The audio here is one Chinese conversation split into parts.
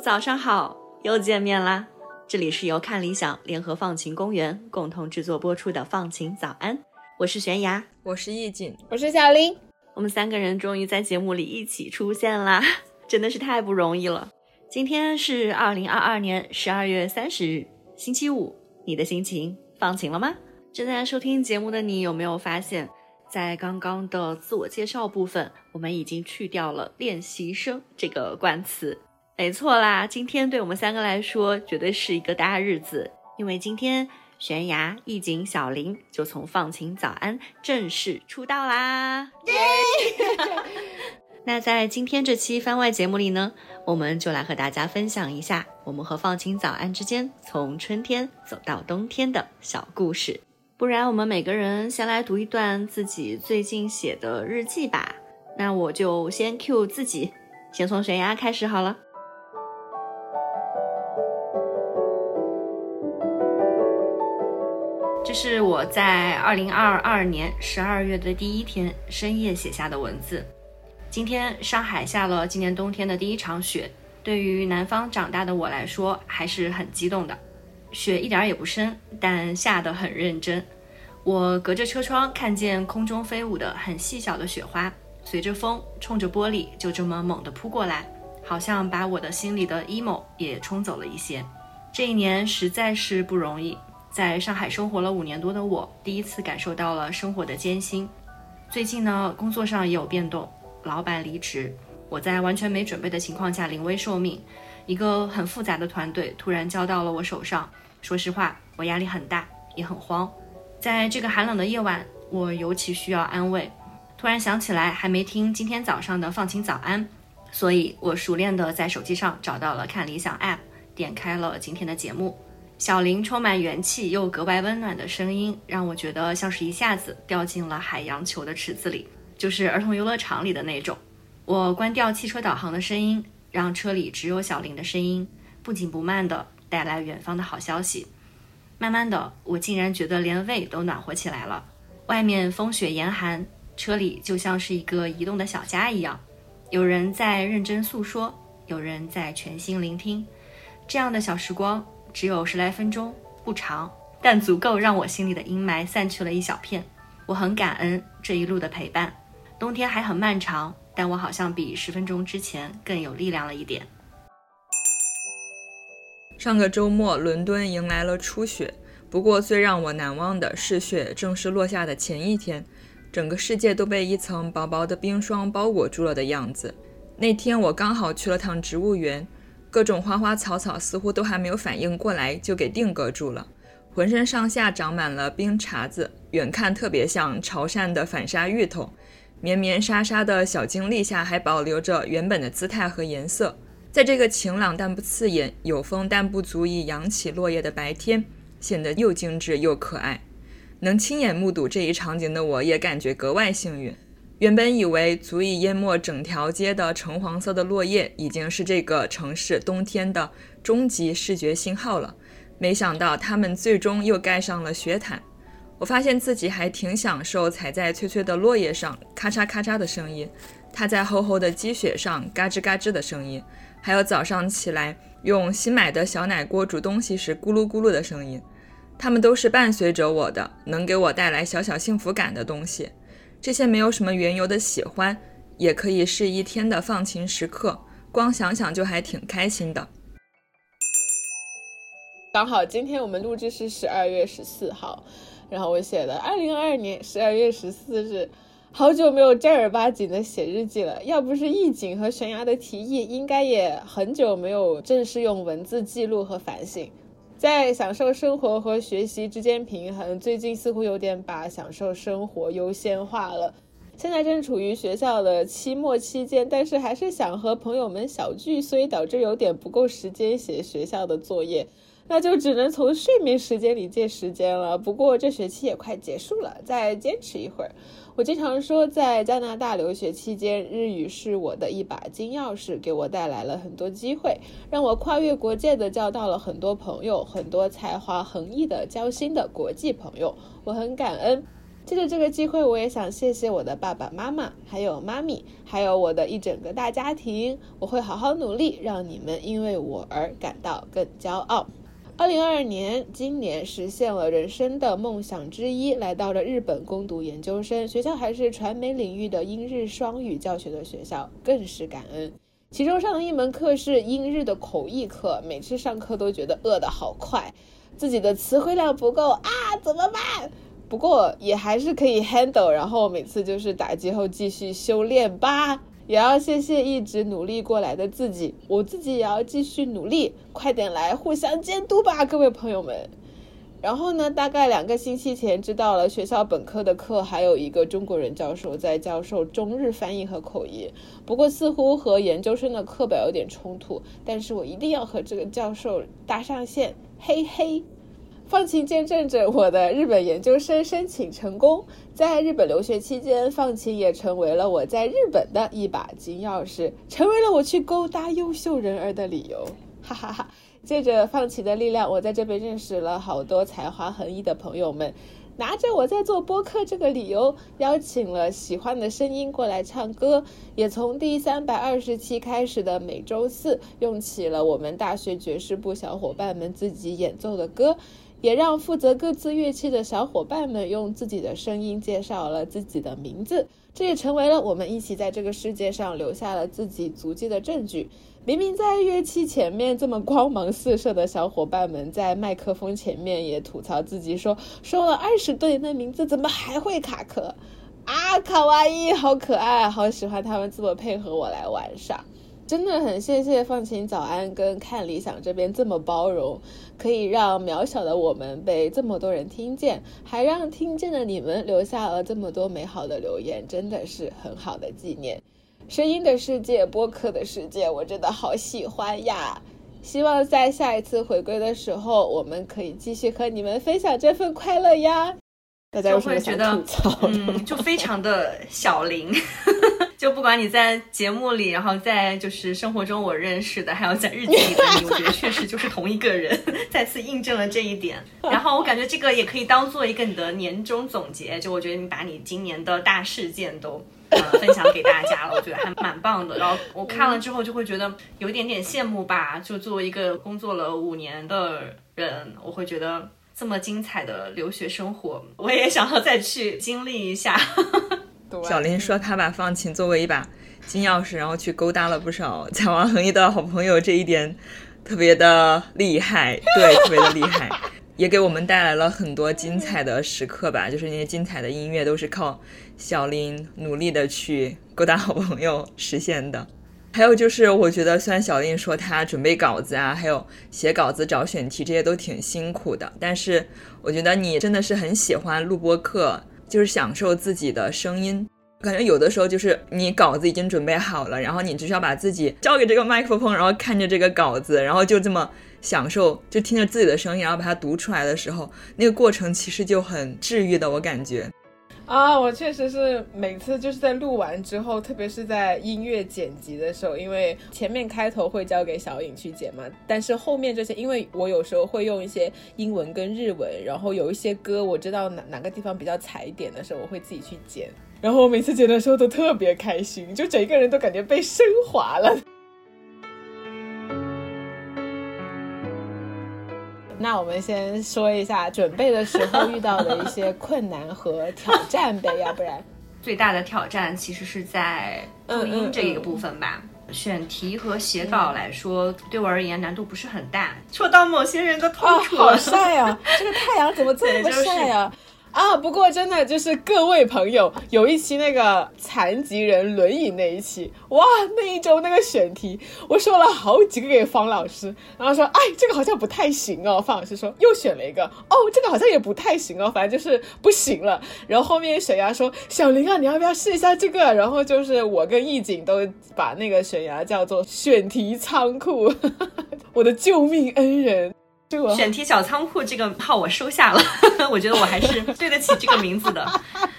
早上好，又见面啦！这里是由看理想联合放晴公园共同制作播出的《放晴早安》，我是悬崖，我是易景，我是小林，我们三个人终于在节目里一起出现啦，真的是太不容易了。今天是二零二二年十二月三十日，星期五，你的心情放晴了吗？正在收听节目的你有没有发现？在刚刚的自我介绍部分，我们已经去掉了“练习生”这个冠词。没错啦，今天对我们三个来说绝对是一个大日子，因为今天悬崖、一景、小林就从放晴早安正式出道啦！那在今天这期番外节目里呢，我们就来和大家分享一下我们和放晴早安之间从春天走到冬天的小故事。不然，我们每个人先来读一段自己最近写的日记吧。那我就先 Q 自己，先从悬崖开始好了。这是我在二零二二年十二月的第一天深夜写下的文字。今天上海下了今年冬天的第一场雪，对于南方长大的我来说，还是很激动的。雪一点也不深，但下得很认真。我隔着车窗看见空中飞舞的很细小的雪花，随着风冲着玻璃就这么猛地扑过来，好像把我的心里的 emo 也冲走了一些。这一年实在是不容易，在上海生活了五年多的我，第一次感受到了生活的艰辛。最近呢，工作上也有变动，老板离职，我在完全没准备的情况下临危受命。一个很复杂的团队突然交到了我手上，说实话，我压力很大，也很慌。在这个寒冷的夜晚，我尤其需要安慰。突然想起来还没听今天早上的放晴早安，所以我熟练地在手机上找到了看理想 App，点开了今天的节目。小林充满元气又格外温暖的声音，让我觉得像是一下子掉进了海洋球的池子里，就是儿童游乐场里的那种。我关掉汽车导航的声音。让车里只有小林的声音，不紧不慢地带来远方的好消息。慢慢的，我竟然觉得连胃都暖和起来了。外面风雪严寒，车里就像是一个移动的小家一样。有人在认真诉说，有人在全心聆听。这样的小时光只有十来分钟，不长，但足够让我心里的阴霾散去了一小片。我很感恩这一路的陪伴。冬天还很漫长。但我好像比十分钟之前更有力量了一点。上个周末，伦敦迎来了初雪，不过最让我难忘的是雪正式落下的前一天，整个世界都被一层薄薄的冰霜包裹住了的样子。那天我刚好去了趟植物园，各种花花草草似乎都还没有反应过来就给定格住了，浑身上下长满了冰碴子，远看特别像潮汕的反沙芋头。绵绵沙沙的小茎粒下还保留着原本的姿态和颜色，在这个晴朗但不刺眼、有风但不足以扬起落叶的白天，显得又精致又可爱。能亲眼目睹这一场景的我，也感觉格外幸运。原本以为足以淹没整条街的橙黄色的落叶，已经是这个城市冬天的终极视觉信号了，没想到它们最终又盖上了雪毯。我发现自己还挺享受踩在脆脆的落叶上咔嚓咔嚓的声音，踏在厚厚的积雪上嘎吱嘎吱的声音，还有早上起来用新买的小奶锅煮东西时咕噜咕噜的声音，它们都是伴随着我的，能给我带来小小幸福感的东西。这些没有什么缘由的喜欢，也可以是一天的放晴时刻，光想想就还挺开心的。刚好今天我们录制是十二月十四号。然后我写的二零二二年十二月十四日，好久没有正儿八经的写日记了。要不是意境和悬崖的提议，应该也很久没有正式用文字记录和反省。在享受生活和学习之间平衡，最近似乎有点把享受生活优先化了。现在正处于学校的期末期间，但是还是想和朋友们小聚，所以导致有点不够时间写学校的作业。那就只能从睡眠时间里借时间了。不过这学期也快结束了，再坚持一会儿。我经常说，在加拿大留学期间，日语是我的一把金钥匙，给我带来了很多机会，让我跨越国界的交到了很多朋友，很多才华横溢的交心的国际朋友，我很感恩。借着这个机会，我也想谢谢我的爸爸妈妈，还有妈咪，还有我的一整个大家庭。我会好好努力，让你们因为我而感到更骄傲。二零二二年，今年实现了人生的梦想之一，来到了日本攻读研究生，学校还是传媒领域的英日双语教学的学校，更是感恩。其中上的一门课是英日的口译课，每次上课都觉得饿得好快，自己的词汇量不够啊，怎么办？不过也还是可以 handle，然后每次就是打击后继续修炼吧。也要谢谢一直努力过来的自己，我自己也要继续努力，快点来互相监督吧，各位朋友们。然后呢，大概两个星期前知道了学校本科的课还有一个中国人教授在教授中日翻译和口译，不过似乎和研究生的课表有点冲突，但是我一定要和这个教授搭上线，嘿嘿。放晴见证着我的日本研究生申请成功。在日本留学期间，放晴也成为了我在日本的一把金钥匙，成为了我去勾搭优秀人儿的理由。哈哈哈！借着放晴的力量，我在这边认识了好多才华横溢的朋友们。拿着我在做播客这个理由，邀请了喜欢的声音过来唱歌，也从第三百二十期开始的每周四，用起了我们大学爵士部小伙伴们自己演奏的歌。也让负责各自乐器的小伙伴们用自己的声音介绍了自己的名字，这也成为了我们一起在这个世界上留下了自己足迹的证据。明明在乐器前面这么光芒四射的小伙伴们，在麦克风前面也吐槽自己说，说了二十对那名字怎么还会卡壳？啊，卡哇伊，好可爱，好喜欢他们这么配合我来玩耍。真的很谢谢放晴早安跟看理想这边这么包容，可以让渺小的我们被这么多人听见，还让听见的你们留下了这么多美好的留言，真的是很好的纪念。声音的世界，播客的世界，我真的好喜欢呀！希望在下一次回归的时候，我们可以继续和你们分享这份快乐呀。大家就会觉得，嗯，就非常的小林。就不管你在节目里，然后在就是生活中我认识的，还有在日记里的你，我觉得确实就是同一个人，再次印证了这一点。然后我感觉这个也可以当做一个你的年终总结，就我觉得你把你今年的大事件都呃分享给大家了，我觉得还蛮棒的。然后我看了之后就会觉得有一点点羡慕吧，就作为一个工作了五年的人，我会觉得这么精彩的留学生活，我也想要再去经历一下。小林说：“他把放琴作为一把金钥匙，然后去勾搭了不少才华横溢的好朋友，这一点特别的厉害，对，特别的厉害，也给我们带来了很多精彩的时刻吧。就是那些精彩的音乐，都是靠小林努力的去勾搭好朋友实现的。还有就是，我觉得虽然小林说他准备稿子啊，还有写稿子、找选题这些都挺辛苦的，但是我觉得你真的是很喜欢录播课。”就是享受自己的声音，感觉有的时候就是你稿子已经准备好了，然后你只需要把自己交给这个麦克风，然后看着这个稿子，然后就这么享受，就听着自己的声音，然后把它读出来的时候，那个过程其实就很治愈的，我感觉。啊，我确实是每次就是在录完之后，特别是在音乐剪辑的时候，因为前面开头会交给小颖去剪嘛，但是后面这些，因为我有时候会用一些英文跟日文，然后有一些歌我知道哪哪个地方比较踩点的时候，我会自己去剪，然后我每次剪的时候都特别开心，就整个人都感觉被升华了。那我们先说一下准备的时候遇到的一些困难和挑战呗，要不然 最大的挑战其实是在录音这一个部分吧。选题和写稿来说，对我而言难度不是很大。戳到某些人的痛处哦。好晒啊！这个太阳怎么这么晒啊？啊，不过真的就是各位朋友，有一期那个残疾人轮椅那一期，哇，那一周那个选题，我说了好几个给方老师，然后说，哎，这个好像不太行哦。方老师说又选了一个，哦，这个好像也不太行哦，反正就是不行了。然后后面沈牙说，小林啊，你要不要试一下这个？然后就是我跟易景都把那个沈牙叫做选题仓库，我的救命恩人。选题小仓库这个号我收下了，我觉得我还是对得起这个名字的。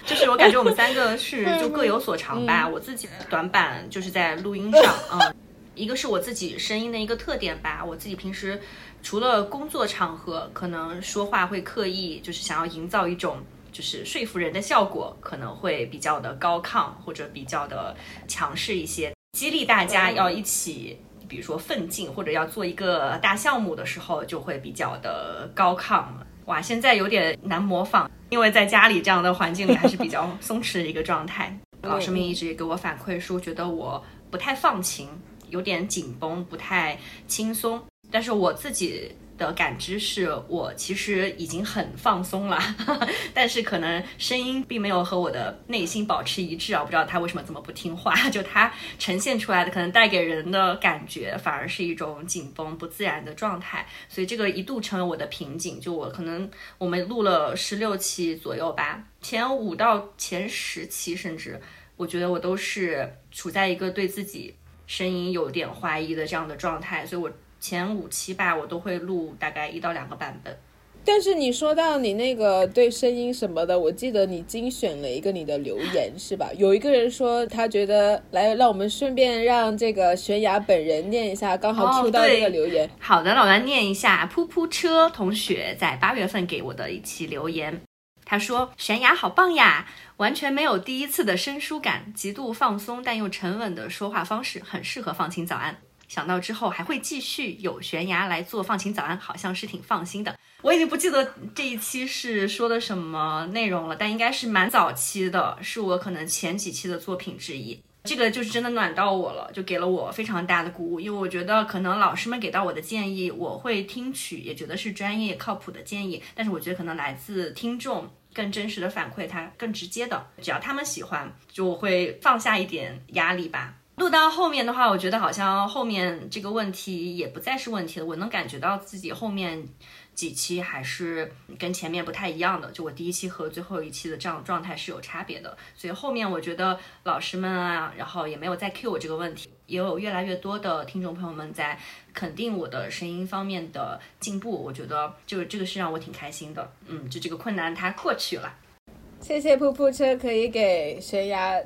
就是我感觉我们三个是 就各有所长吧。我自己的短板就是在录音上，嗯，一个是我自己声音的一个特点吧。我自己平时除了工作场合，可能说话会刻意就是想要营造一种就是说服人的效果可能会比较的高亢或者比较的强势一些，激励大家要一起，比如说奋进或者要做一个大项目的时候，就会比较的高亢。哇，现在有点难模仿，因为在家里这样的环境里还是比较松弛的一个状态。老师们一直也给我反馈说，觉得我不太放晴，有点紧绷，不太轻松。但是我自己。的感知是我其实已经很放松了，但是可能声音并没有和我的内心保持一致啊！我不知道他为什么这么不听话，就他呈现出来的可能带给人的感觉反而是一种紧绷不自然的状态，所以这个一度成为我的瓶颈。就我可能我们录了十六期左右吧，前五到前十期，甚至我觉得我都是处在一个对自己声音有点怀疑的这样的状态，所以我。前五期吧，我都会录大概一到两个版本。但是你说到你那个对声音什么的，我记得你精选了一个你的留言是吧？有一个人说他觉得来，让我们顺便让这个悬崖本人念一下，刚好 Q 到这个留言。好的，我来念一下噗噗车同学在八月份给我的一期留言。他说悬崖好棒呀，完全没有第一次的生疏感，极度放松但又沉稳的说话方式，很适合放晴早安。想到之后还会继续有悬崖来做放晴早安，好像是挺放心的。我已经不记得这一期是说的什么内容了，但应该是蛮早期的，是我可能前几期的作品之一。这个就是真的暖到我了，就给了我非常大的鼓舞，因为我觉得可能老师们给到我的建议，我会听取，也觉得是专业靠谱的建议。但是我觉得可能来自听众更真实的反馈，它更直接的，只要他们喜欢，就会放下一点压力吧。录到后面的话，我觉得好像后面这个问题也不再是问题了。我能感觉到自己后面几期还是跟前面不太一样的，就我第一期和最后一期的这样状态是有差别的。所以后面我觉得老师们啊，然后也没有再 cue 我这个问题，也有越来越多的听众朋友们在肯定我的声音方面的进步。我觉得就是这个是让我挺开心的。嗯，就这个困难它过去了。谢谢噗噗车，可以给悬崖。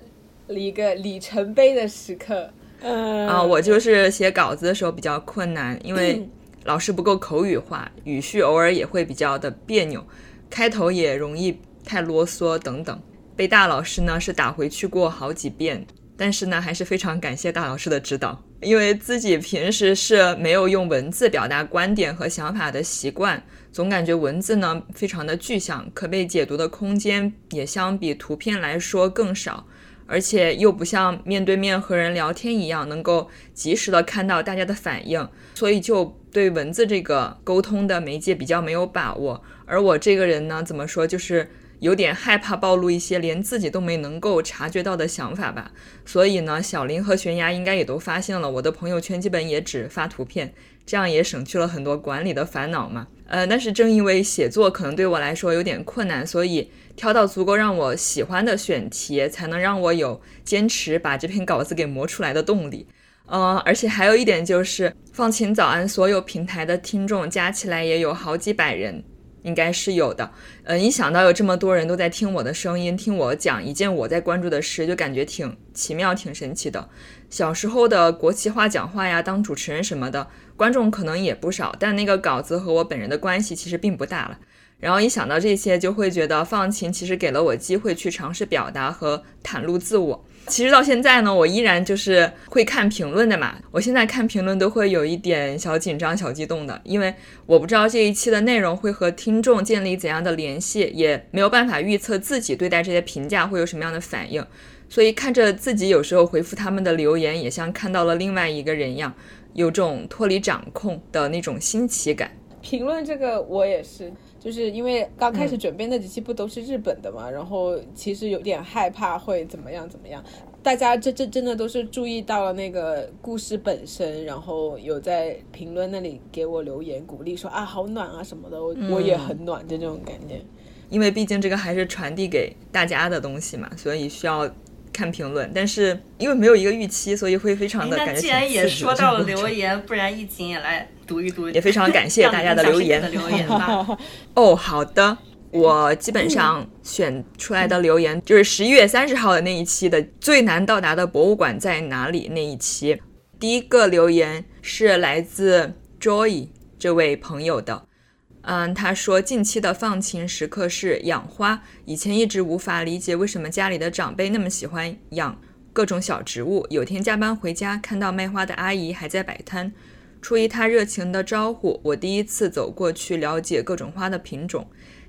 一个里程碑的时刻，嗯啊，我就是写稿子的时候比较困难，因为老师不够口语化，语序偶尔也会比较的别扭，开头也容易太啰嗦等等。被大老师呢是打回去过好几遍，但是呢还是非常感谢大老师的指导，因为自己平时是没有用文字表达观点和想法的习惯，总感觉文字呢非常的具象，可被解读的空间也相比图片来说更少。而且又不像面对面和人聊天一样，能够及时的看到大家的反应，所以就对文字这个沟通的媒介比较没有把握。而我这个人呢，怎么说，就是有点害怕暴露一些连自己都没能够察觉到的想法吧。所以呢，小林和悬崖应该也都发现了，我的朋友圈基本也只发图片，这样也省去了很多管理的烦恼嘛。呃，但是正因为写作可能对我来说有点困难，所以。挑到足够让我喜欢的选题，才能让我有坚持把这篇稿子给磨出来的动力。呃，而且还有一点就是，放晴早安所有平台的听众加起来也有好几百人，应该是有的。呃，一想到有这么多人都在听我的声音，听我讲一件我在关注的事，就感觉挺奇妙、挺神奇的。小时候的国旗话讲话呀，当主持人什么的，观众可能也不少，但那个稿子和我本人的关系其实并不大了。然后一想到这些，就会觉得放晴其实给了我机会去尝试表达和袒露自我。其实到现在呢，我依然就是会看评论的嘛。我现在看评论都会有一点小紧张、小激动的，因为我不知道这一期的内容会和听众建立怎样的联系，也没有办法预测自己对待这些评价会有什么样的反应。所以看着自己有时候回复他们的留言，也像看到了另外一个人一样，有种脱离掌控的那种新奇感。评论这个我也是。就是因为刚开始准备那几期不都是日本的嘛，然后其实有点害怕会怎么样怎么样。大家这这真的都是注意到了那个故事本身，然后有在评论那里给我留言鼓励说啊好暖啊什么的，我我也很暖，就这种感觉。因为毕竟这个还是传递给大家的东西嘛，所以需要看评论。但是因为没有一个预期，所以会非常的感觉。那既然也说到了 留言，不然一景也来。读一读，也非常感谢大家的留言。留言吧 哦，好的，我基本上选出来的留言就是十一月三十号的那一期的最难到达的博物馆在哪里那一期。第一个留言是来自 Joy 这位朋友的，嗯，他说近期的放晴时刻是养花。以前一直无法理解为什么家里的长辈那么喜欢养各种小植物。有天加班回家，看到卖花的阿姨还在摆摊，出于她热情的招呼，我第一次走过去了解各种花的品种。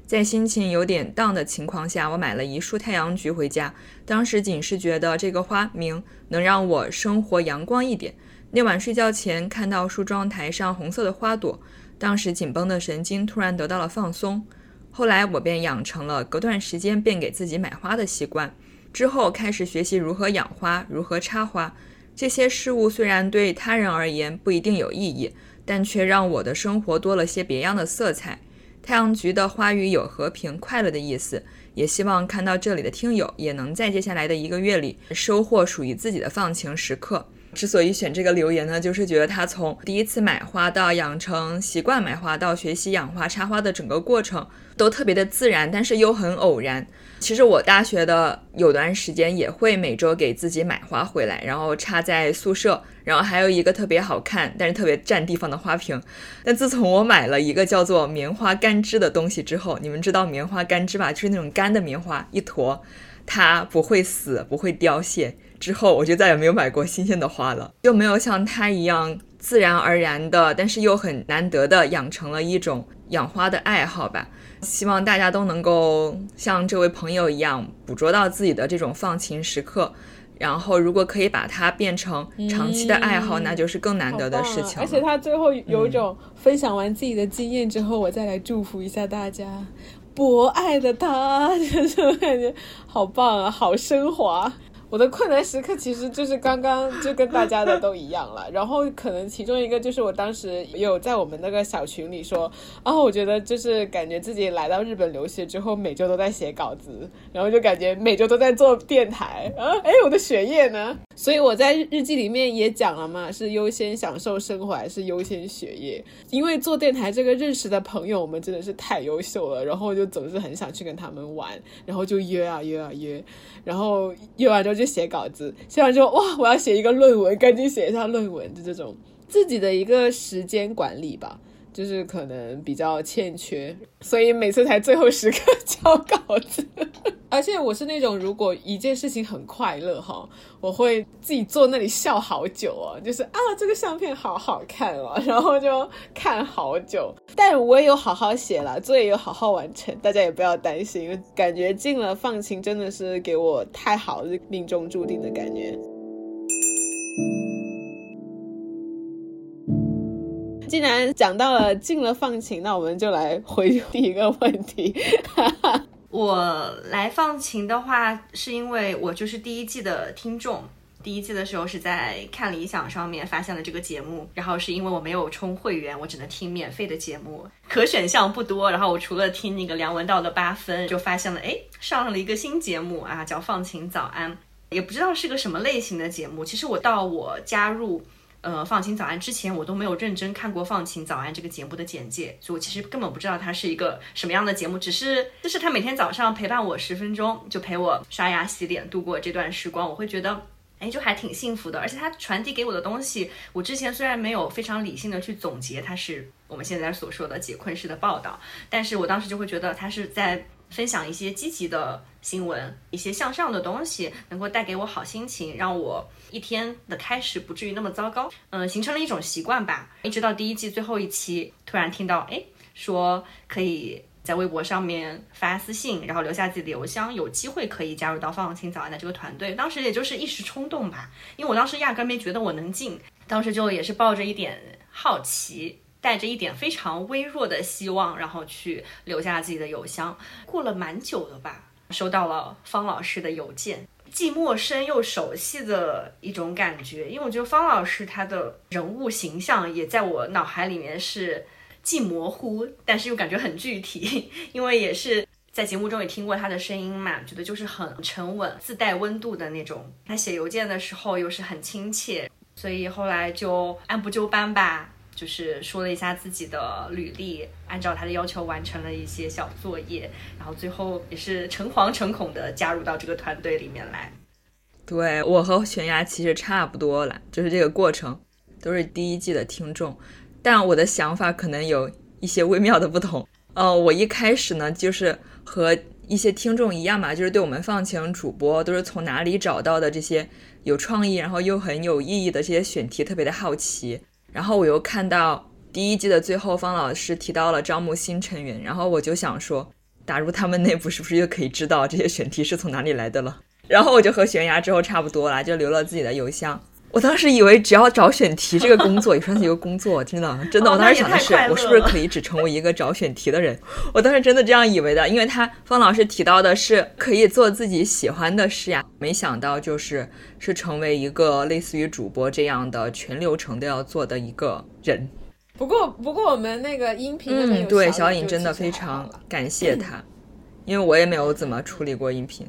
在心情有点荡的情况下，我买了一束太阳菊回家。当时仅是觉得这个花名能让我生活阳光一点。那晚睡觉前看到梳妆台上红色的花朵。当时紧绷的神经突然得到了放松，后来我便养成了隔段时间便给自己买花的习惯。之后开始学习如何养花，如何插花。这些事物虽然对他人而言不一定有意义，但却让我的生活多了些别样的色彩。太阳菊的花语有和平、快乐的意思，也希望看到这里的听友也能在接下来的一个月里收获属于自己的放晴时刻。之所以选这个留言呢，就是觉得他从第一次买花到养成习惯买花，到学习养花插花的整个过程都特别的自然，但是又很偶然。其实我大学的有段时间也会每周给自己买花回来，然后插在宿舍，然后还有一个特别好看但是特别占地方的花瓶。但自从我买了一个叫做棉花干枝的东西之后，你们知道棉花干枝吧？就是那种干的棉花，一坨，它不会死，不会凋谢。之后我就再也没有买过新鲜的花了，就没有像它一样自然而然的，但是又很难得的养成了一种养花的爱好吧。希望大家都能够像这位朋友一样，捕捉到自己的这种放晴时刻，然后如果可以把它变成长期的爱好，那就是更难得的事情。而且他最后有一种分享完自己的经验之后，我再来祝福一下大家，博爱的他，这 种感觉好棒啊，好升华。我的困难时刻其实就是刚刚就跟大家的都一样了，然后可能其中一个就是我当时有在我们那个小群里说，然后我觉得就是感觉自己来到日本留学之后，每周都在写稿子，然后就感觉每周都在做电台，啊，哎，我的学业呢？所以我在日记里面也讲了嘛，是优先享受生活还是优先学业？因为做电台这个认识的朋友我们真的是太优秀了，然后就总是很想去跟他们玩，然后就约啊约啊约，然后约完之后。就写稿子，写完之后哇，我要写一个论文，赶紧写一下论文，就这种自己的一个时间管理吧，就是可能比较欠缺，所以每次才最后时刻 交稿子。而且我是那种，如果一件事情很快乐哈，我会自己坐那里笑好久哦，就是啊，这个相片好好看哦，然后就看好久。但我也有好好写了，作业有好好完成，大家也不要担心。感觉进了放晴真的是给我太好，命中注定的感觉。既然讲到了进了放晴，那我们就来回第一个问题。我来放晴的话，是因为我就是第一季的听众。第一季的时候是在看理想上面发现了这个节目，然后是因为我没有充会员，我只能听免费的节目，可选项不多。然后我除了听那个梁文道的八分，就发现了哎，上了一个新节目啊，叫放晴早安，也不知道是个什么类型的节目。其实我到我加入。呃，放晴早安之前我都没有认真看过放晴早安这个节目的简介，所以我其实根本不知道它是一个什么样的节目，只是就是他每天早上陪伴我十分钟，就陪我刷牙洗脸度过这段时光，我会觉得，哎，就还挺幸福的。而且他传递给我的东西，我之前虽然没有非常理性的去总结，它是我们现在所说的解困式的报道，但是我当时就会觉得他是在。分享一些积极的新闻，一些向上的东西，能够带给我好心情，让我一天的开始不至于那么糟糕。嗯，形成了一种习惯吧。一直到第一季最后一期，突然听到，哎，说可以在微博上面发私信，然后留下自己的邮箱，有机会可以加入到放晴早安的这个团队。当时也就是一时冲动吧，因为我当时压根没觉得我能进，当时就也是抱着一点好奇。带着一点非常微弱的希望，然后去留下自己的邮箱。过了蛮久了吧，收到了方老师的邮件，既陌生又熟悉的一种感觉。因为我觉得方老师他的人物形象也在我脑海里面是既模糊，但是又感觉很具体。因为也是在节目中也听过他的声音嘛，觉得就是很沉稳、自带温度的那种。他写邮件的时候又是很亲切，所以后来就按部就班吧。就是说了一下自己的履历，按照他的要求完成了一些小作业，然后最后也是诚惶诚恐的加入到这个团队里面来。对我和悬崖其实差不多了，就是这个过程都是第一季的听众，但我的想法可能有一些微妙的不同。呃，我一开始呢，就是和一些听众一样嘛，就是对我们放晴主播都是从哪里找到的这些有创意，然后又很有意义的这些选题，特别的好奇。然后我又看到第一季的最后，方老师提到了招募新成员，然后我就想说，打入他们内部是不是又可以知道这些选题是从哪里来的了？然后我就和悬崖之后差不多了，就留了自己的邮箱。我当时以为只要找选题这个工作也算是一个工作，真的真的。我当时想的是，我是不是可以只成为一个找选题的人？我当时真的这样以为的，因为他方老师提到的是可以做自己喜欢的事呀，没想到就是是成为一个类似于主播这样的全流程都要做的一个人。不过不过我们那个音频嗯，对，小颖真的非常感谢他，因为我也没有怎么处理过音频。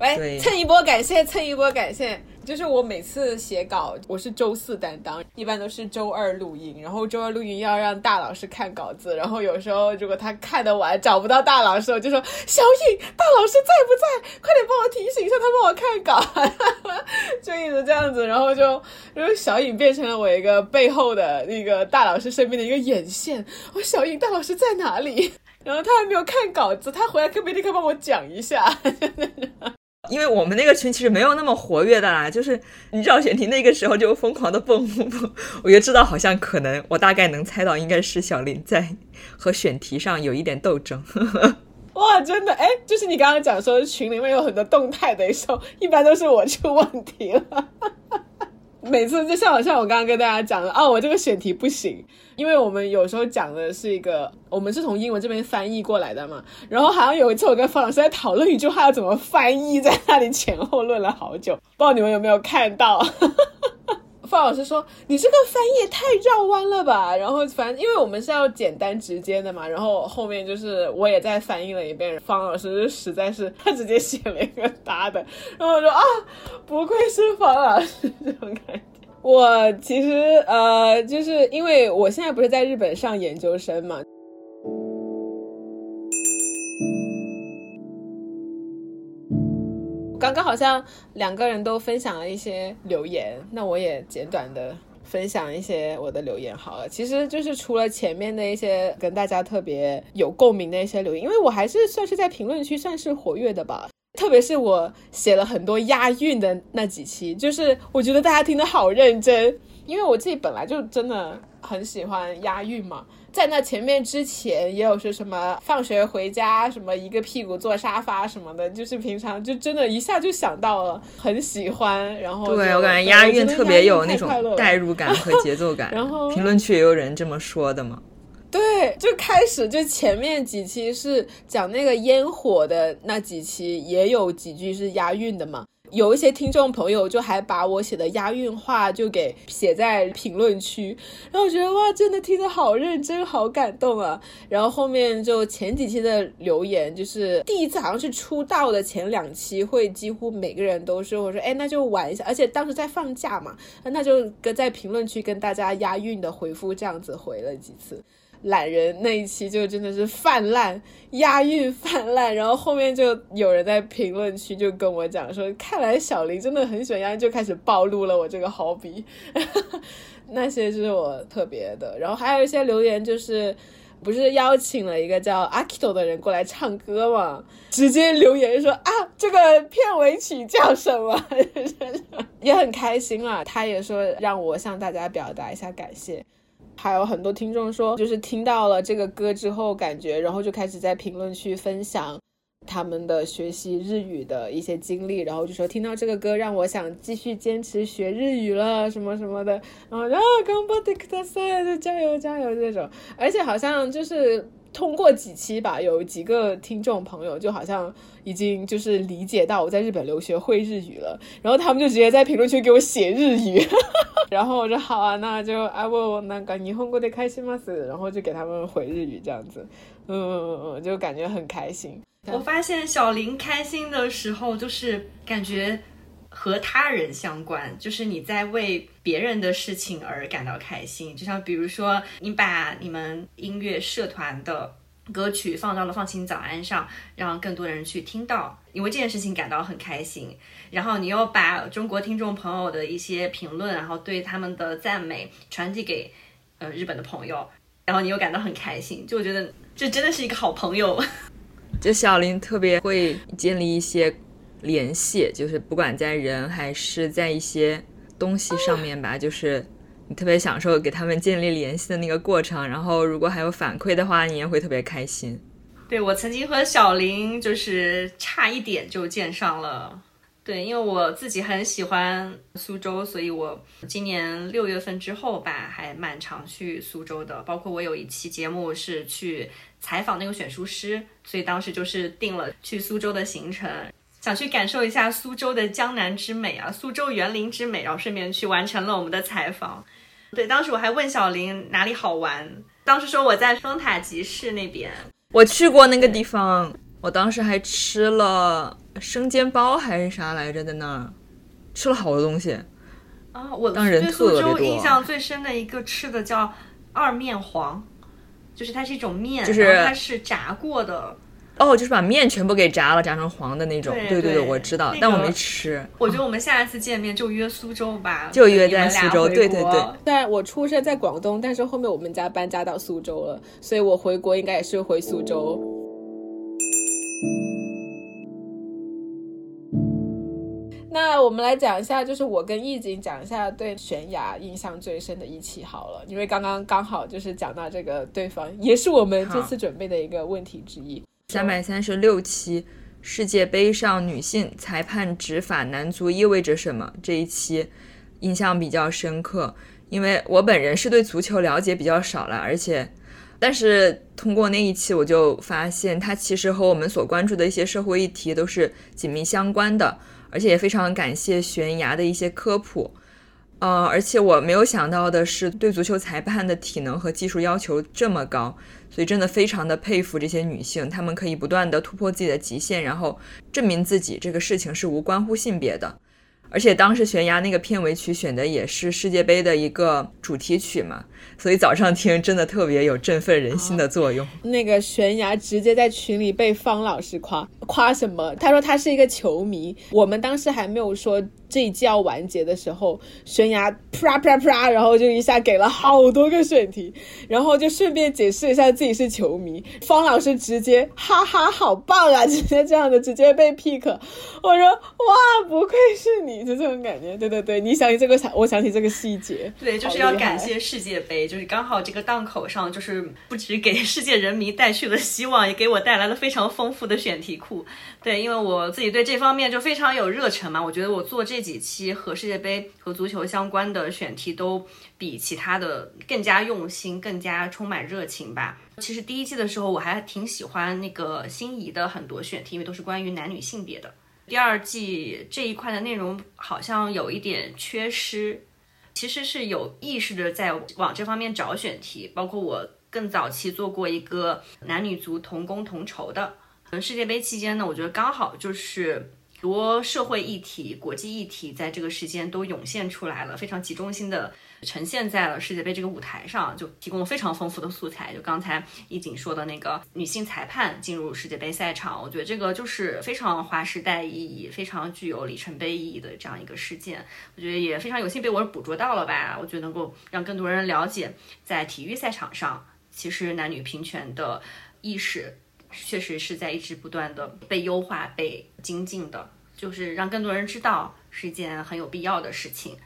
喂，蹭一波感谢，蹭一波感谢。就是我每次写稿，我是周四担当，一般都是周二录音。然后周二录音要让大老师看稿子，然后有时候如果他看得完找不到大老师，我就说小颖，大老师在不在？快点帮我提醒一下他帮我看稿，就一直这样子。然后就，然后小颖变成了我一个背后的那个大老师身边的一个眼线。我小颖，大老师在哪里？然后他还没有看稿子，他回来可不可以立刻帮我讲一下？因为我们那个群其实没有那么活跃的啦，就是你知道选题那个时候就疯狂的蹦蹦蹦，我就知道好像可能我大概能猜到应该是小林在和选题上有一点斗争。哇，真的哎，就是你刚刚讲说群里面有很多动态的时候，一般都是我出问题了。每次就像像我刚刚跟大家讲的哦，我这个选题不行，因为我们有时候讲的是一个，我们是从英文这边翻译过来的嘛。然后好像有一次我跟方老师在讨论一句话要怎么翻译，在那里前后论了好久，不知道你们有没有看到。方老师说：“你这个翻译也太绕弯了吧？”然后反正因为我们是要简单直接的嘛，然后后面就是我也再翻译了一遍。方老师实在是他直接写了一个答的，然后我说：“啊，不愧是方老师这种感觉。”我其实呃，就是因为我现在不是在日本上研究生嘛。刚刚好像两个人都分享了一些留言，那我也简短的分享一些我的留言好了。其实就是除了前面的一些跟大家特别有共鸣的一些留言，因为我还是算是在评论区算是活跃的吧。特别是我写了很多押韵的那几期，就是我觉得大家听得好认真，因为我自己本来就真的很喜欢押韵嘛。在那前面之前也有说什么放学回家什么一个屁股坐沙发什么的，就是平常就真的一下就想到了，很喜欢。然后对我感觉押韵特别有那种代入感和 节奏感。然后评论区也有人这么说的嘛？对，就开始就前面几期是讲那个烟火的那几期，也有几句是押韵的嘛。有一些听众朋友就还把我写的押韵话就给写在评论区，然后我觉得哇，真的听得好认真，好感动啊！然后后面就前几期的留言，就是第一次好像是出道的前两期，会几乎每个人都是我说哎，那就玩一下，而且当时在放假嘛，那就跟在评论区跟大家押韵的回复这样子回了几次。懒人那一期就真的是泛滥押韵泛滥，然后后面就有人在评论区就跟我讲说，看来小林真的很喜欢押韵，就开始暴露了我这个好笔。那些就是我特别的，然后还有一些留言就是不是邀请了一个叫阿 Kito 的人过来唱歌嘛，直接留言说啊这个片尾曲叫什么，也很开心啊，他也说让我向大家表达一下感谢。还有很多听众说，就是听到了这个歌之后，感觉然后就开始在评论区分享他们的学习日语的一些经历，然后就说听到这个歌让我想继续坚持学日语了，什么什么的，然后啊，刚巴迪克大赛就加油加油这种，而且好像就是。通过几期吧，有几个听众朋友就好像已经就是理解到我在日本留学会日语了，然后他们就直接在评论区给我写日语，然后我说好啊，那就 I will 那个霓虹国的开心吗？然后就给他们回日语这样子，嗯嗯嗯，就感觉很开心。我发现小林开心的时候，就是感觉。和他人相关，就是你在为别人的事情而感到开心。就像比如说，你把你们音乐社团的歌曲放到了放晴早安上，让更多人去听到，你为这件事情感到很开心。然后你又把中国听众朋友的一些评论，然后对他们的赞美传递给呃日本的朋友，然后你又感到很开心。就我觉得这真的是一个好朋友。就小林特别会建立一些联系，就是不管在人还是在一些东西上面吧，就是你特别享受给他们建立联系的那个过程。然后如果还有反馈的话，你也会特别开心。对我曾经和小林就是差一点就见上了。对，因为我自己很喜欢苏州，所以我今年六月份之后吧，还蛮常去苏州的。包括我有一期节目是去采访那个选书师，所以当时就是定了去苏州的行程，想去感受一下苏州的江南之美啊，苏州园林之美，然后顺便去完成了我们的采访。对，当时我还问小林哪里好玩，当时说我在双塔集市那边，我去过那个地方，我当时还吃了。生煎包还是啥来着？在那儿吃了好多东西啊！我当人特别多。印象最深的一个吃的叫二面黄，就是它是一种面，就是它是炸过的。哦，就是把面全部给炸了，炸成黄的那种。对对对，我知道，但我没吃。我觉得我们下一次见面就约苏州吧，就约在苏州。对对对。但我出生在广东，但是后面我们家搬家到苏州了，所以我回国应该也是回苏州。那我们来讲一下，就是我跟易景讲一下对悬崖印象最深的一期好了，因为刚刚刚好就是讲到这个对方，也是我们这次准备的一个问题之一。三百三十六期世界杯上女性裁判执法男足意味着什么？这一期印象比较深刻，因为我本人是对足球了解比较少了，而且，但是通过那一期我就发现，它其实和我们所关注的一些社会议题都是紧密相关的。而且也非常感谢悬崖的一些科普，呃，而且我没有想到的是，对足球裁判的体能和技术要求这么高，所以真的非常的佩服这些女性，她们可以不断的突破自己的极限，然后证明自己这个事情是无关乎性别的。而且当时悬崖那个片尾曲选的也是世界杯的一个主题曲嘛。所以早上听真的特别有振奋人心的作用。那个悬崖直接在群里被方老师夸夸什么？他说他是一个球迷。我们当时还没有说这一季要完结的时候，悬崖啪啪啪，然后就一下给了好多个选题，然后就顺便解释一下自己是球迷。方老师直接哈哈，好棒啊！直接这样的直接被 pick。我说哇，不愧是你，就这种感觉。对对对，你想起这个，我想起这个细节。对，就是要感谢世界杯。就是刚好这个档口上，就是不止给世界人民带去了希望，也给我带来了非常丰富的选题库。对，因为我自己对这方面就非常有热忱嘛，我觉得我做这几期和世界杯和足球相关的选题，都比其他的更加用心，更加充满热情吧。其实第一季的时候，我还挺喜欢那个心仪的很多选题，因为都是关于男女性别的。第二季这一块的内容好像有一点缺失。其实是有意识的在往这方面找选题，包括我更早期做过一个男女足同工同酬的。世界杯期间呢，我觉得刚好就是多社会议题、国际议题在这个时间都涌现出来了，非常集中性的。呈现在了世界杯这个舞台上，就提供了非常丰富的素材。就刚才一锦说的那个女性裁判进入世界杯赛场，我觉得这个就是非常划时代意义、非常具有里程碑意义的这样一个事件。我觉得也非常有幸被我捕捉到了吧。我觉得能够让更多人了解，在体育赛场上，其实男女平权的意识确实是在一直不断的被优化、被精进的。就是让更多人知道是一件很有必要的事情。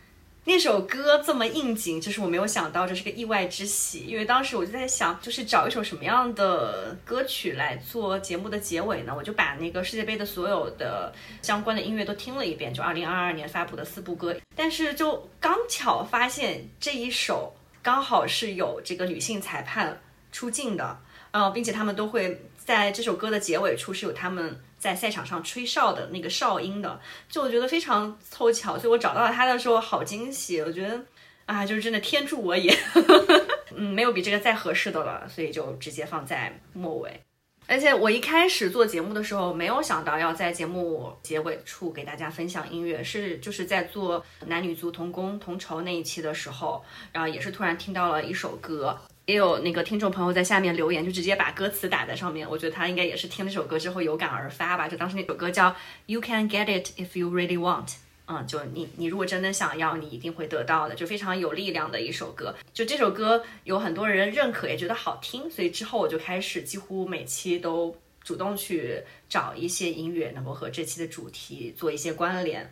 那首歌这么应景，就是我没有想到这是个意外之喜，因为当时我就在想，就是找一首什么样的歌曲来做节目的结尾呢？我就把那个世界杯的所有的相关的音乐都听了一遍，就二零二二年发布的四部歌，但是就刚巧发现这一首刚好是有这个女性裁判出镜的，呃，并且他们都会在这首歌的结尾处是有他们。在赛场上吹哨的那个哨音的，就我觉得非常凑巧，所以我找到了他的时候好惊喜。我觉得啊，就是真的天助我也，嗯，没有比这个再合适的了，所以就直接放在末尾。而且我一开始做节目的时候，没有想到要在节目结尾处给大家分享音乐，是就是在做男女足同工同酬那一期的时候，然后也是突然听到了一首歌。也有那个听众朋友在下面留言，就直接把歌词打在上面。我觉得他应该也是听那首歌之后有感而发吧。就当时那首歌叫《You Can Get It If You Really Want》，嗯，就你你如果真的想要，你一定会得到的，就非常有力量的一首歌。就这首歌有很多人认可，也觉得好听，所以之后我就开始几乎每期都主动去找一些音乐能够和这期的主题做一些关联。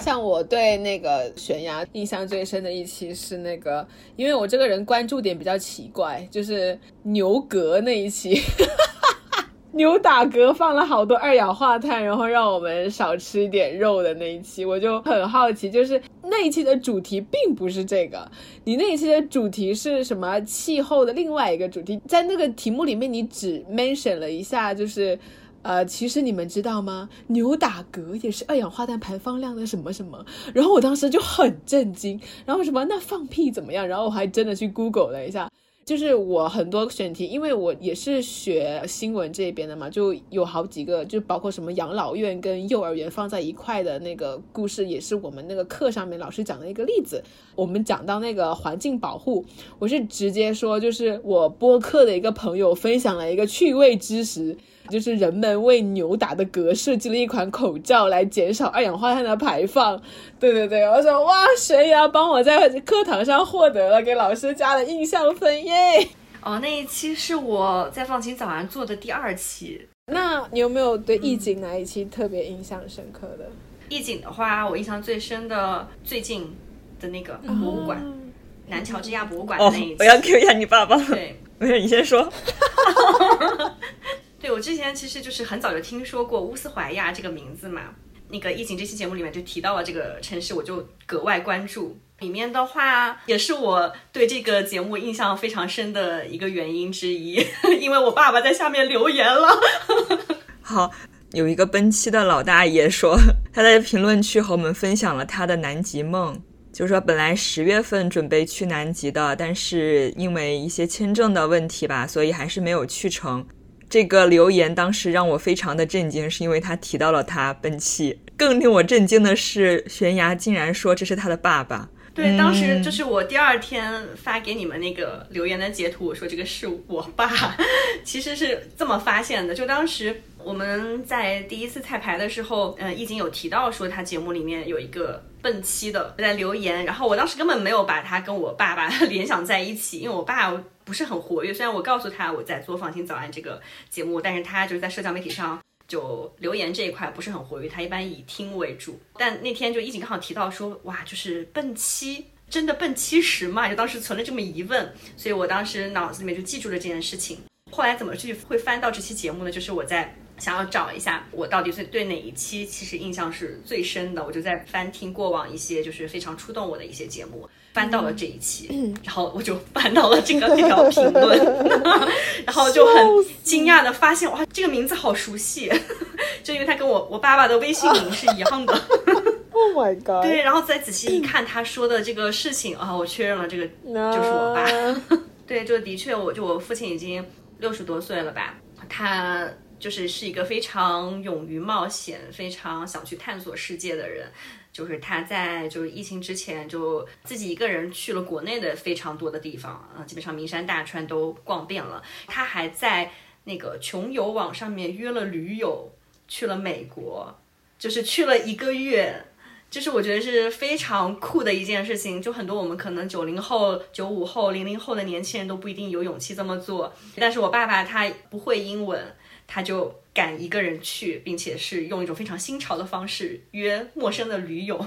像我对那个悬崖印象最深的一期是那个，因为我这个人关注点比较奇怪，就是牛革那一期。牛打嗝放了好多二氧化碳，然后让我们少吃一点肉的那一期，我就很好奇，就是那一期的主题并不是这个，你那一期的主题是什么？气候的另外一个主题，在那个题目里面你只 mention 了一下，就是呃，其实你们知道吗？牛打嗝也是二氧化碳排放量的什么什么？然后我当时就很震惊，然后什么那放屁怎么样？然后我还真的去 Google 了一下。就是我很多选题，因为我也是学新闻这边的嘛，就有好几个，就包括什么养老院跟幼儿园放在一块的那个故事，也是我们那个课上面老师讲的一个例子。我们讲到那个环境保护，我是直接说，就是我播客的一个朋友分享了一个趣味知识。就是人们为牛打的嗝设计了一款口罩来减少二氧化碳的排放。对对对，我说哇，悬崖帮我在课堂上获得了给老师加了印象分耶。哦，那一期是我在放晴早安做的第二期。那你有没有对艺景哪一期特别印象深刻的？艺景的话，我印象最深的最近的那个博物馆，南乔治亚博物馆的那一期。我要 Q 一下你爸爸。对，没事，你先说。对，我之前其实就是很早就听说过乌斯怀亚这个名字嘛。那个疫情这期节目里面就提到了这个城市，我就格外关注。里面的话，也是我对这个节目印象非常深的一个原因之一，因为我爸爸在下面留言了。好，有一个奔七的老大爷说，他在评论区和我们分享了他的南极梦，就是说本来十月份准备去南极的，但是因为一些签证的问题吧，所以还是没有去成。这个留言当时让我非常的震惊，是因为他提到了他奔七。更令我震惊的是，悬崖竟然说这是他的爸爸。对，当时就是我第二天发给你们那个留言的截图，我说这个是我爸，其实是这么发现的。就当时我们在第一次彩排的时候，嗯，易经有提到说他节目里面有一个奔七的在留言，然后我当时根本没有把他跟我爸爸 联想在一起，因为我爸。不是很活跃，虽然我告诉他我在做《放心早安》这个节目，但是他就是在社交媒体上就留言这一块不是很活跃，他一般以听为主。但那天就一景刚好提到说，哇，就是奔七，真的奔七十嘛？就当时存了这么疑问，所以我当时脑子里面就记住了这件事情。后来怎么去会翻到这期节目呢？就是我在想要找一下我到底最对哪一期其实印象是最深的，我就在翻听过往一些就是非常触动我的一些节目。翻到了这一期，然后我就翻到了这个这条评论，然后就很惊讶的发现，哇，这个名字好熟悉，就因为他跟我我爸爸的微信名是一样的。Oh my god！对，然后再仔细一看他说的这个事情啊，我确认了这个就是我爸。对，就的确，我就我父亲已经六十多岁了吧，他就是是一个非常勇于冒险、非常想去探索世界的人。就是他在就是疫情之前就自己一个人去了国内的非常多的地方啊，基本上名山大川都逛遍了。他还在那个穷游网上面约了驴友去了美国，就是去了一个月，就是我觉得是非常酷的一件事情。就很多我们可能九零后、九五后、零零后的年轻人都不一定有勇气这么做，但是我爸爸他不会英文，他就。敢一个人去，并且是用一种非常新潮的方式约陌生的驴友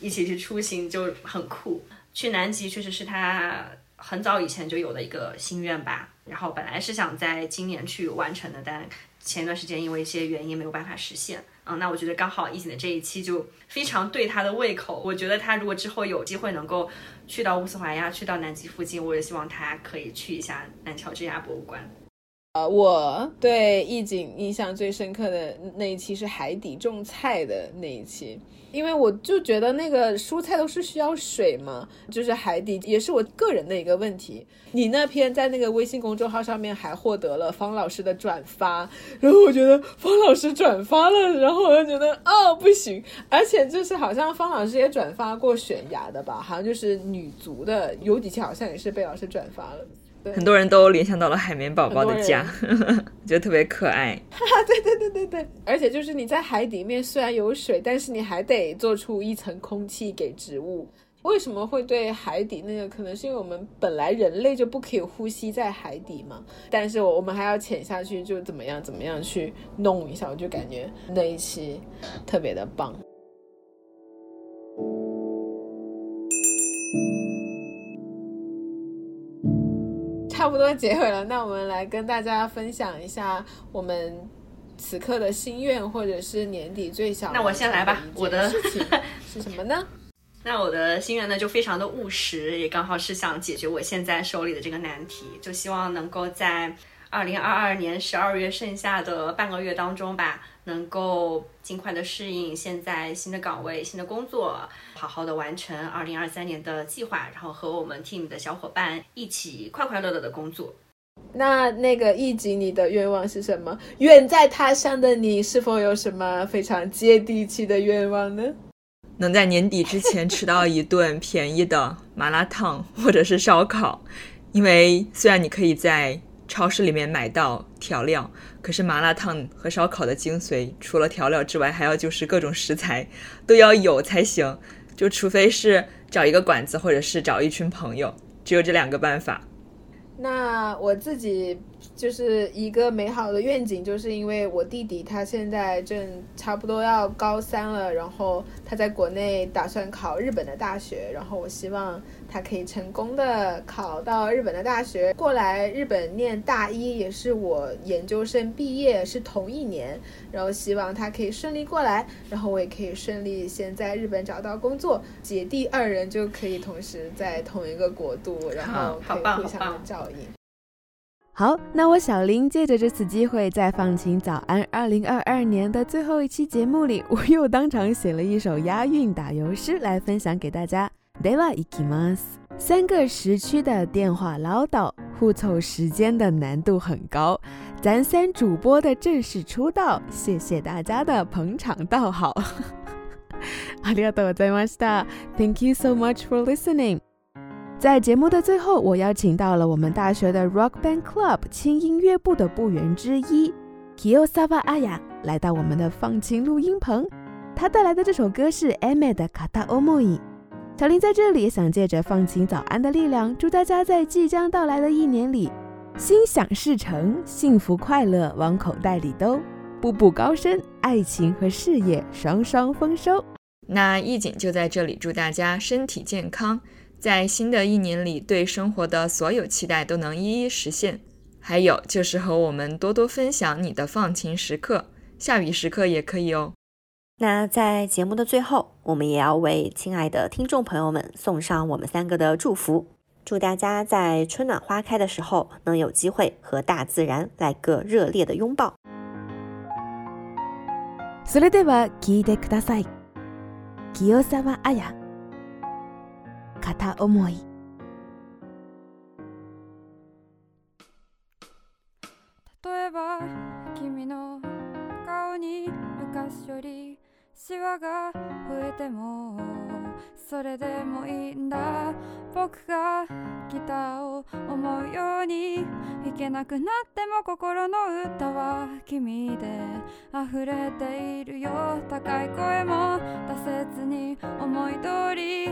一起去出行，就很酷。去南极确实是他很早以前就有的一个心愿吧。然后本来是想在今年去完成的，但前一段时间因为一些原因没有办法实现。嗯，那我觉得刚好疫情的这一期就非常对他的胃口。我觉得他如果之后有机会能够去到乌斯怀亚，去到南极附近，我也希望他可以去一下南乔治亚博物馆。呃，我对意景印象最深刻的那一期是海底种菜的那一期，因为我就觉得那个蔬菜都是需要水嘛，就是海底也是我个人的一个问题。你那篇在那个微信公众号上面还获得了方老师的转发，然后我觉得方老师转发了，然后我就觉得哦不行，而且就是好像方老师也转发过悬崖的吧，好像就是女足的有几期好像也是被老师转发了。很多人都联想到了海绵宝宝的家，觉得特别可爱。对对对对对，而且就是你在海底面虽然有水，但是你还得做出一层空气给植物。为什么会对海底那个？可能是因为我们本来人类就不可以呼吸在海底嘛，但是我我们还要潜下去，就怎么样怎么样去弄一下，我就感觉那一期特别的棒。差不多结尾了，那我们来跟大家分享一下我们此刻的心愿，或者是年底最想那我先来吧，我的事情 是什么呢？那我的心愿呢，就非常的务实，也刚好是想解决我现在手里的这个难题，就希望能够在二零二二年十二月剩下的半个月当中吧，能够尽快的适应现在新的岗位、新的工作，好好的完成二零二三年的计划，然后和我们 team 的小伙伴一起快快乐乐的工作。那那个一级，你的愿望是什么？远在他乡的你，是否有什么非常接地气的愿望呢？能在年底之前吃到一顿便宜的麻辣烫或者是烧烤，因为虽然你可以在超市里面买到调料，可是麻辣烫和烧烤的精髓除了调料之外，还要就是各种食材都要有才行。就除非是找一个馆子，或者是找一群朋友，只有这两个办法。那我自己。就是一个美好的愿景，就是因为我弟弟他现在正差不多要高三了，然后他在国内打算考日本的大学，然后我希望他可以成功的考到日本的大学，过来日本念大一，也是我研究生毕业是同一年，然后希望他可以顺利过来，然后我也可以顺利先在日本找到工作，姐弟二人就可以同时在同一个国度，然后可以互相的照应。好，那我小林借着这次机会，在放晴早安二零二二年的最后一期节目里，我又当场写了一首押韵打油诗来分享给大家。d e v a ikimas，三个时区的电话唠叨，互凑时间的难度很高。咱三主播的正式出道，谢谢大家的捧场道好。ありがとうございました。Thank you so much for listening. 在节目的最后，我邀请到了我们大学的 Rock Band Club 轻音乐部的部员之一 Kiyosava Aya 来到我们的放晴录音棚。他带来的这首歌是 Ame 的 Kata Omoi。 小林在这里想借着放晴早安的力量，祝大家在即将到来的一年里心想事成，幸福快乐往口袋里兜，步步高升，爱情和事业双双丰收。那易景就在这里祝大家身体健康。在新的一年里，对生活的所有期待都能一一实现。还有就是和我们多多分享你的放晴时刻，下雨时刻也可以哦。那在节目的最后，我们也要为亲爱的听众朋友们送上我们三个的祝福，祝大家在春暖花开的时候，能有机会和大自然来个热烈的拥抱。それでは聞いてください。清沢彩。片思い例えば君の顔に昔より シワが増えてもそれでもいいんだ。僕がギターを思うように弾けなくなっても心の歌は君で溢れているよ。高い声も出せずに思い通り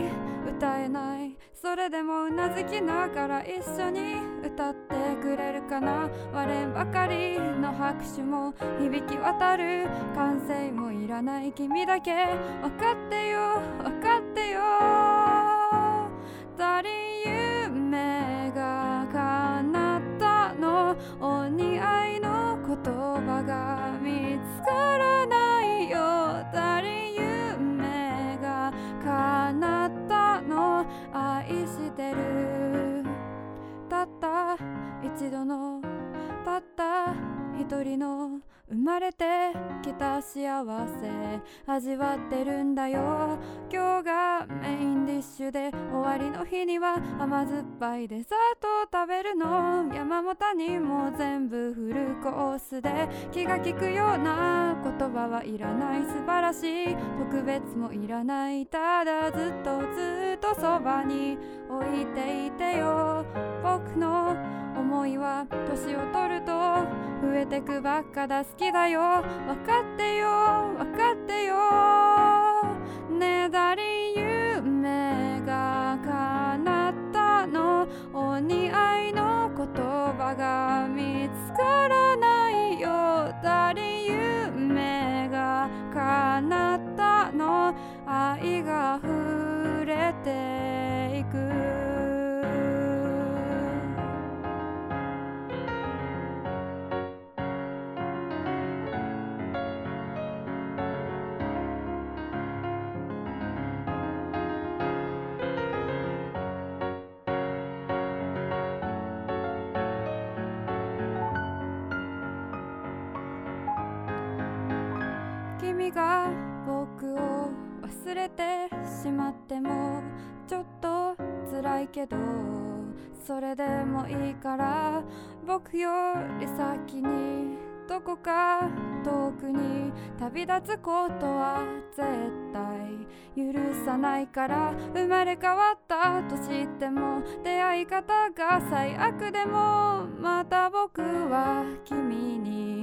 歌えない。それでもうなずきながら一緒に歌ってくれるかな。割れんばかりの拍手も響き渡る。歓声もいらない君だけ。分かってよ分かってよ足り夢の生まれてきた幸せ味わってるんだよ。今日がメインディッシュで終わりの日には甘酸っぱいデザートを食べるの。山も谷も全部フルコースで気が利くような言葉はいらない素晴らしい。特別もいらないただずっとずっとそばに置いていてよ。僕の思いは年を取ると増えてくばっかだ好きだよ。分かってよ。分かってよ。ねだり夢が叶ったの。お似合いの言葉が見つからないよ。だり夢が叶ったの。愛が溢れて君が僕を忘れてしまってもちょっと辛いけどそれでもいいから僕より先にどこか遠くに旅立つことは絶対許さないから生まれ変わったとしても出会い方が最悪でもまた僕は君に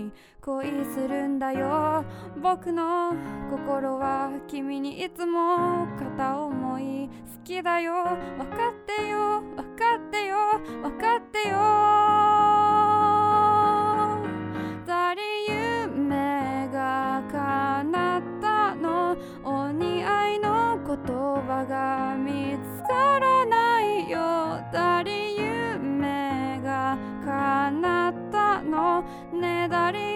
恋するんだよ。僕の心は君にいつも片思い好きだよ。分かってよ。分かってよ。分かってよ。ザリ夢がかなったの。お似合いの言葉が見つからないよ。ザリ夢がかなったの。ねだり